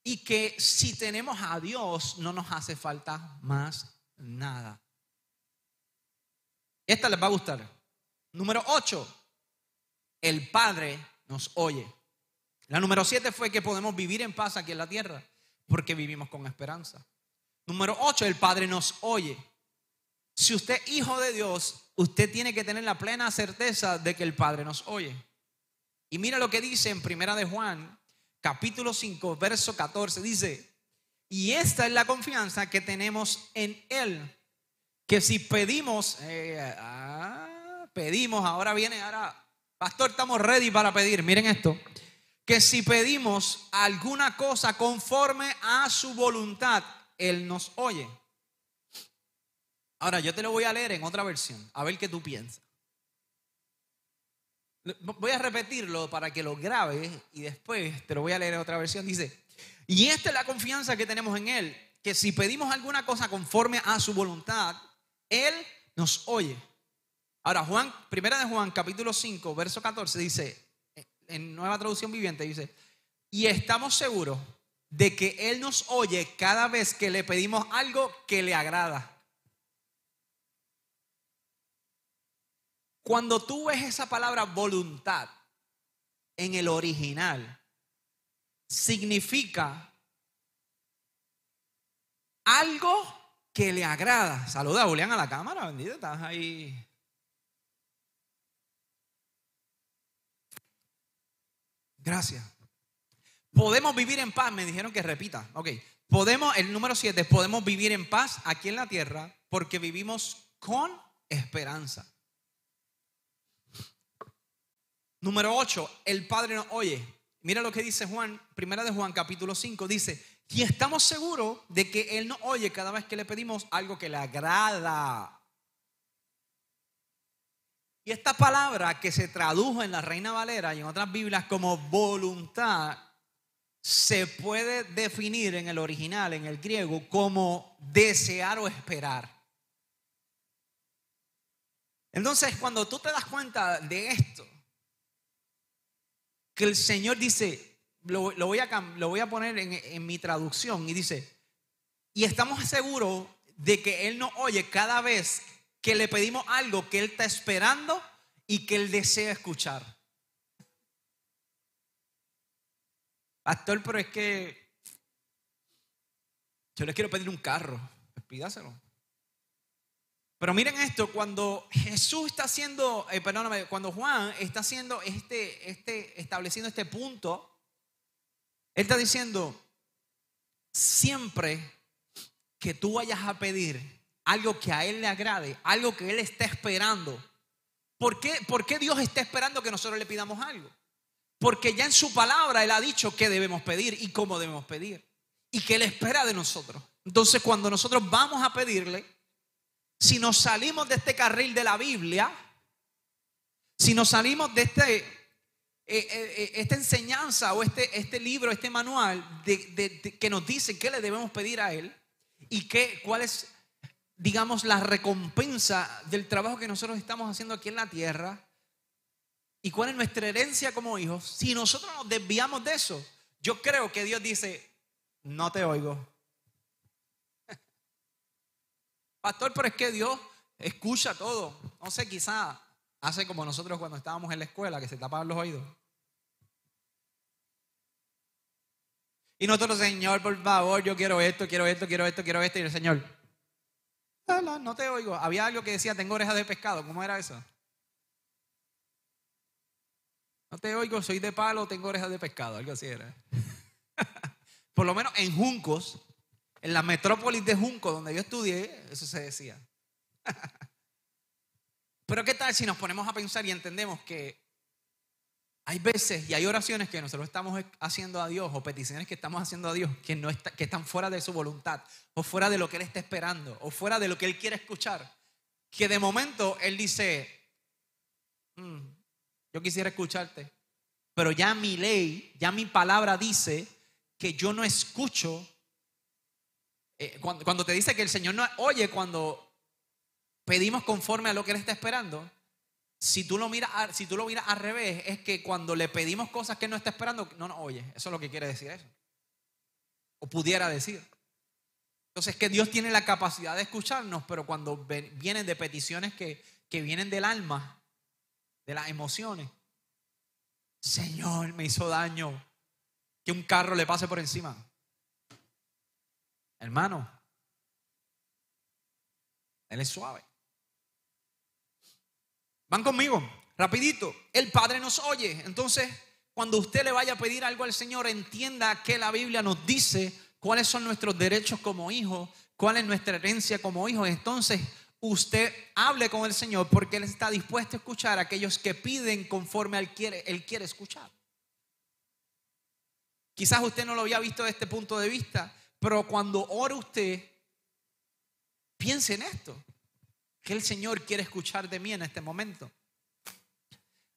y que si tenemos a Dios no nos hace falta más nada. Esta les va a gustar. Número 8, el Padre nos oye. La número 7 fue que podemos vivir en paz aquí en la tierra porque vivimos con esperanza. Número 8, el Padre nos oye. Si usted es hijo de Dios, usted tiene que tener la plena certeza de que el Padre nos oye. Y mira lo que dice en Primera de Juan, capítulo 5, verso 14, dice, y esta es la confianza que tenemos en Él, que si pedimos, eh, ah, pedimos, ahora viene, ahora, pastor, estamos ready para pedir, miren esto, que si pedimos alguna cosa conforme a su voluntad, Él nos oye. Ahora, yo te lo voy a leer en otra versión, a ver qué tú piensas. Voy a repetirlo para que lo grabes y después te lo voy a leer en otra versión. Dice, y esta es la confianza que tenemos en Él, que si pedimos alguna cosa conforme a su voluntad, Él nos oye. Ahora, Juan, primera de Juan, capítulo 5, verso 14, dice, en nueva traducción viviente, dice, y estamos seguros de que Él nos oye cada vez que le pedimos algo que le agrada. Cuando tú ves esa palabra voluntad en el original, significa algo que le agrada. Saluda, Julián, a la cámara, bendito, estás ahí. Gracias. Podemos vivir en paz, me dijeron que repita. Ok, podemos, el número siete, podemos vivir en paz aquí en la tierra porque vivimos con esperanza. Número 8, el Padre nos oye. Mira lo que dice Juan, primera de Juan capítulo 5, dice, y estamos seguros de que Él nos oye cada vez que le pedimos algo que le agrada. Y esta palabra que se tradujo en la Reina Valera y en otras Biblias como voluntad, se puede definir en el original, en el griego, como desear o esperar. Entonces, cuando tú te das cuenta de esto, que el Señor dice, lo, voy, a, lo voy a poner en, mi traducción, y dice, y estamos seguros de que Él nos oye cada vez que le pedimos algo que Él está esperando y que Él desea escuchar. Pastor, pero es que yo le quiero pedir un carro, pídaselo. Pero miren esto, cuando Jesús está haciendo, eh, perdóname, cuando Juan está haciendo este, este, estableciendo este punto, él está diciendo, siempre que tú vayas a pedir algo que a Él le agrade, algo que Él está esperando, ¿por qué, ¿por qué Dios está esperando que nosotros le pidamos algo? Porque ya en su palabra Él ha dicho qué debemos pedir y cómo debemos pedir. Y que Él espera de nosotros. Entonces cuando nosotros vamos a pedirle, si nos salimos de este carril de la Biblia, si nos salimos de este, eh, eh, eh, esta enseñanza o este, este libro, este manual que nos dice qué le debemos pedir a Él y qué, cuál es, digamos, la recompensa del trabajo que nosotros estamos haciendo aquí en la tierra y cuál es nuestra herencia como hijos, si nosotros nos desviamos de eso, yo creo que Dios dice, no te oigo. Pastor, pero es que Dios escucha todo. No sé, quizá hace como nosotros cuando estábamos en la escuela, que se tapaban los oídos. Y nosotros, Señor, por favor, yo quiero esto, quiero esto, quiero esto, quiero esto. Y el Señor, no, te oigo. Había algo que decía, tengo orejas de pescado. ¿Cómo era eso? No te oigo, soy de palo, tengo orejas de pescado. Algo así era. por lo menos en Juncos, en la metrópolis de Junco, donde yo estudié, eso se decía. Pero ¿qué tal si nos ponemos a pensar y entendemos que Hay veces y hay oraciones que nosotros estamos haciendo a Dios o peticiones que estamos haciendo a Dios que, no que están fuera de su voluntad o fuera de lo que Él está esperando o fuera de lo que Él quiere escuchar. Que de momento Él dice, mm, yo quisiera escucharte, pero ya mi ley, ya mi palabra dice que yo no escucho. Eh, cuando, te dice que el Señor no oye cuando pedimos conforme a lo que Él está esperando, si tú lo miras, si tú lo al revés, es que cuando le pedimos cosas que no está esperando, no nos oye. Eso es lo que quiere decir eso. O pudiera decir. Entonces, que Dios tiene la capacidad de escucharnos, pero cuando vienen de peticiones que, que vienen del alma, de las emociones, Señor, me hizo daño que un carro le pase por encima. Hermano, Él es suave. Van conmigo, rapidito. El Padre nos oye. Entonces, cuando usted le vaya a pedir algo al Señor, entienda que la Biblia nos dice cuáles son nuestros derechos como hijos, cuál es nuestra herencia como hijos. Entonces, usted hable con el Señor porque Él está dispuesto a escuchar a aquellos que piden conforme Él quiere, Él quiere escuchar. Quizás usted no lo había visto de este punto de vista, pero cuando ora usted, piense en esto que el Señor quiere escuchar de mí en este momento?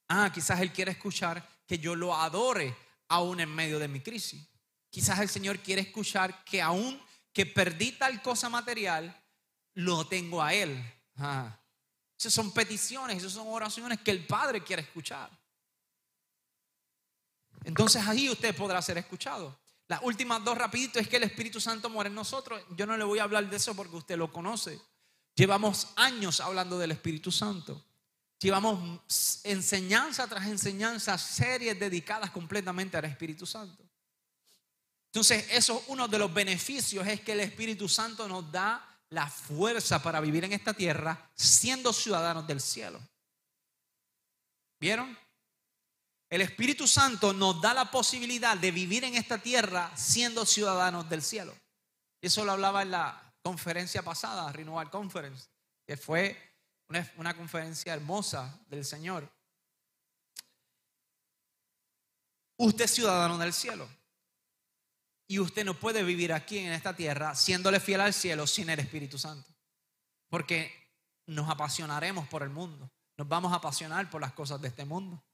Ah, quizás Él quiere escuchar que yo lo adore aún en medio de mi crisis. Quizás el Señor quiere escuchar que aún que perdí tal cosa material, lo tengo a Él. Ah. Esas son peticiones, esas son oraciones que el Padre quiere escuchar. Entonces ahí usted podrá ser escuchado. Las últimas dos rapidito es que el Espíritu Santo muere en nosotros. Yo no le voy a hablar de eso porque usted lo conoce. Llevamos años hablando del Espíritu Santo. Llevamos enseñanza tras enseñanza, series dedicadas completamente al Espíritu Santo. Entonces, eso uno de los beneficios es que el Espíritu Santo nos da la fuerza para vivir en esta tierra siendo ciudadanos del cielo. ¿Vieron? El Espíritu Santo nos da la posibilidad de vivir en esta tierra siendo ciudadanos del cielo. Eso lo hablaba en la conferencia pasada, Renewal Conference, que fue una, conferencia hermosa del Señor. Usted es ciudadano del cielo. Y usted no puede vivir aquí en esta tierra siéndole fiel al cielo sin el Espíritu Santo. Porque nos apasionaremos por el mundo. Nos vamos a apasionar por las cosas de este mundo.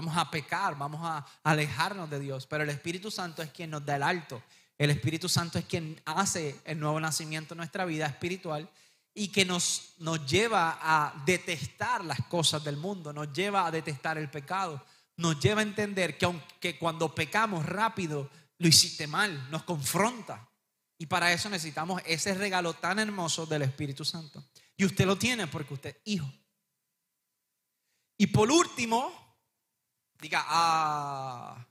Vamos a pecar, vamos a alejarnos de Dios. Pero el Espíritu Santo es quien nos da el alto. El Espíritu Santo es quien hace el nuevo nacimiento en nuestra vida espiritual y que nos, nos lleva a detestar las cosas del mundo, nos lleva a detestar el pecado, nos lleva a entender que aunque cuando pecamos rápido lo hiciste mal, nos confronta. Y para eso necesitamos ese regalo tan hermoso del Espíritu Santo. Y usted lo tiene porque usted es hijo. Y por último, diga, ah,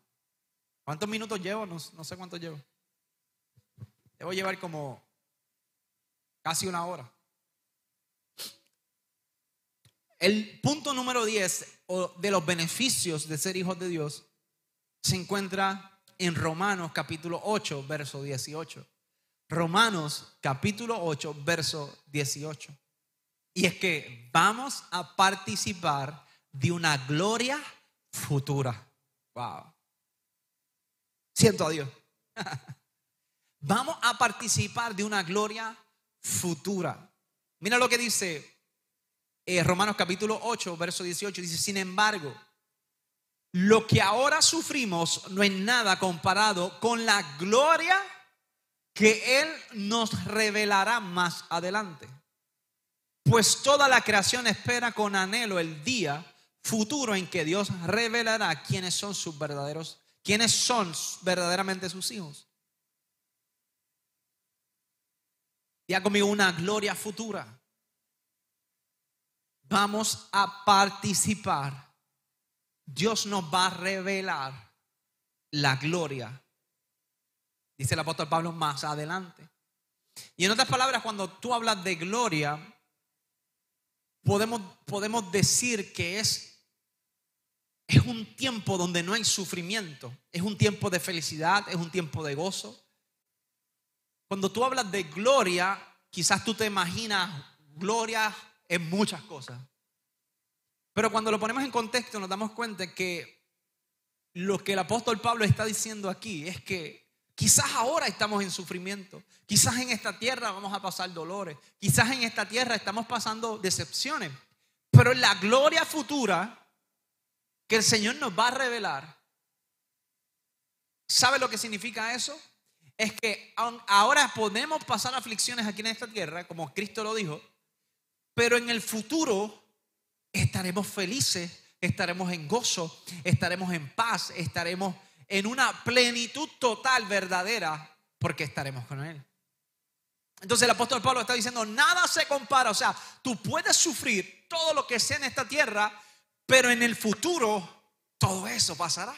¿cuántos minutos llevo? no sé cuántos llevo. Debo llevar como casi una hora. El punto número 10 de los beneficios de ser hijos de Dios se encuentra en Romanos capítulo 8, verso 18. Romanos capítulo 8, verso 18. Y es que vamos a participar de una gloria futura. Wow. Siento a Dios. Vamos a participar de una gloria futura. Mira lo que dice eh, Romanos capítulo 8, verso 18. Dice, sin embargo, lo que ahora sufrimos no es nada comparado con la gloria que Él nos revelará más adelante. Pues toda la creación espera con anhelo el día futuro en que Dios revelará quiénes son sus verdaderos, quiénes son verdaderamente sus hijos. Ya conmigo una gloria futura. Vamos a participar. Dios nos va a revelar la gloria. Dice el apóstol Pablo más adelante. Y en otras palabras, cuando tú hablas de gloria, podemos, podemos decir que es, es un tiempo donde no hay sufrimiento. Es un tiempo de felicidad, es un tiempo de gozo. Cuando tú hablas de gloria, quizás tú te imaginas gloria en muchas cosas. Pero cuando lo ponemos en contexto nos damos cuenta que lo que el apóstol Pablo está diciendo aquí es que quizás ahora estamos en sufrimiento, quizás en esta tierra vamos a pasar dolores, quizás en esta tierra estamos pasando decepciones, pero en la gloria futura que el Señor nos va a revelar, ¿sabe lo que significa eso? Es que ahora podemos pasar aflicciones aquí en esta tierra, como Cristo lo dijo, pero en el futuro estaremos felices estaremos en gozo, estaremos en paz, estaremos en una plenitud total, verdadera, porque estaremos con Él. Entonces el apóstol Pablo está diciendo, nada se compara, o sea, tú puedes sufrir todo lo que sea en esta tierra, pero en el futuro todo eso pasará.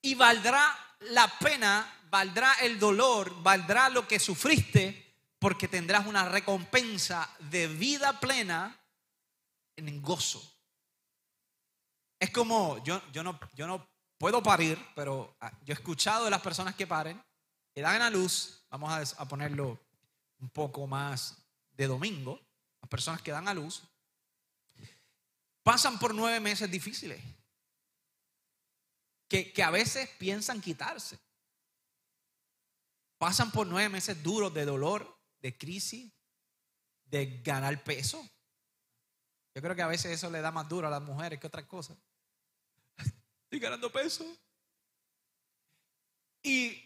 Y valdrá la pena, valdrá el dolor, valdrá lo que sufriste, porque tendrás una recompensa de vida plena en gozo. Es como, yo, yo, no, yo no puedo parir, pero ah, yo he escuchado de las personas que paren, que dan a luz, vamos a, ponerlo un poco más de domingo, las personas que dan a luz, pasan por nueve meses difíciles, que a veces piensan quitarse. Pasan por nueve meses duros de dolor, de crisis, de ganar peso. Yo creo que a veces eso le da más duro a las mujeres que otras cosas. Estoy ganando peso. Y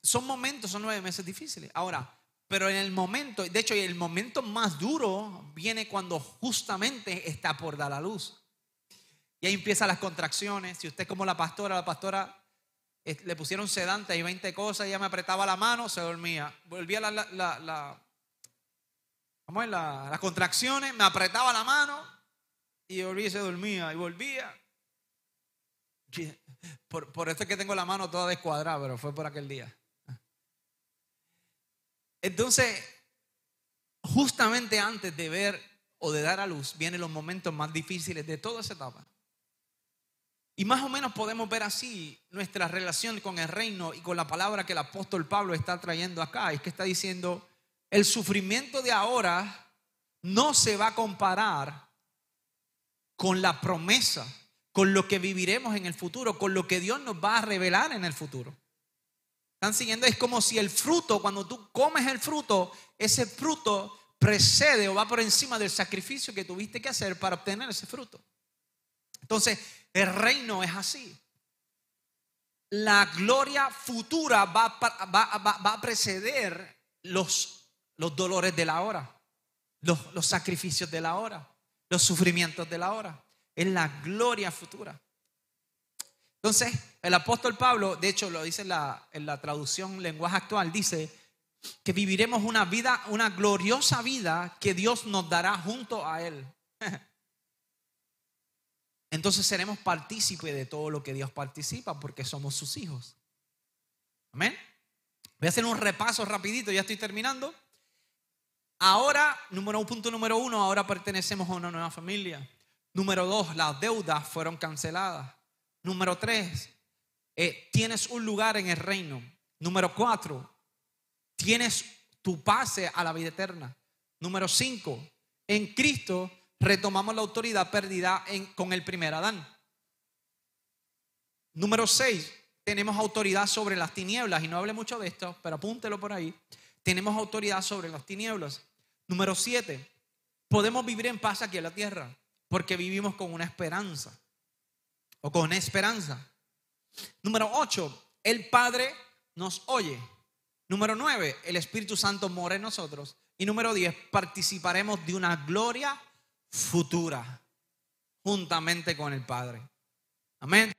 son momentos, son nueve meses difíciles. Ahora, pero en el momento, de hecho, el momento más duro viene cuando justamente está por dar la luz. Y ahí empiezan las contracciones. Si usted como la pastora, la pastora le pusieron sedante y 20 cosas, ella me apretaba la mano, se dormía. Volvía la, la, la ¿cómo es? las contracciones, me apretaba la mano y volvía y se dormía y volvía. Por, por eso es que tengo la mano toda descuadrada, pero fue por aquel día. Entonces, justamente antes de ver o de dar a luz, vienen los momentos más difíciles de toda esa etapa. Y más o menos podemos ver así nuestra relación con el reino y con la palabra que el apóstol Pablo está trayendo acá. Es que está diciendo, el sufrimiento de ahora no se va a comparar con la promesa, con lo que viviremos en el futuro, con lo que Dios nos va a revelar en el futuro. Están siguiendo, es como si el fruto, cuando tú comes el fruto, ese fruto precede o va por encima del sacrificio que tuviste que hacer para obtener ese fruto. Entonces, el reino es así. La gloria futura va, va a preceder los los dolores de la hora, los, los sacrificios de la hora, los sufrimientos de la hora. Es la gloria futura. Entonces, el apóstol Pablo, de hecho lo dice en la, en la traducción lenguaje actual, dice que viviremos una vida, una gloriosa vida que Dios nos dará junto a Él. Entonces seremos partícipes de todo lo que Dios participa porque somos sus hijos. Amén. Voy a hacer un repaso rapidito, ya estoy terminando. Ahora, número punto número uno, ahora pertenecemos a una nueva familia. Número dos, las deudas fueron canceladas. Número tres, eh, tienes un lugar en el reino. Número cuatro, tienes tu pase a la vida eterna. Número cinco, en Cristo retomamos la autoridad perdida con el primer Adán. Número seis, tenemos autoridad sobre las tinieblas. Y no hable mucho de esto, pero apúntelo por ahí. Tenemos autoridad sobre las tinieblas. Número siete, podemos vivir en paz aquí en la tierra porque vivimos con una esperanza o con esperanza. Número ocho, el Padre nos oye. Número nueve, el Espíritu Santo mora en nosotros. Y número diez, participaremos de una gloria futura juntamente con el Padre. Amén.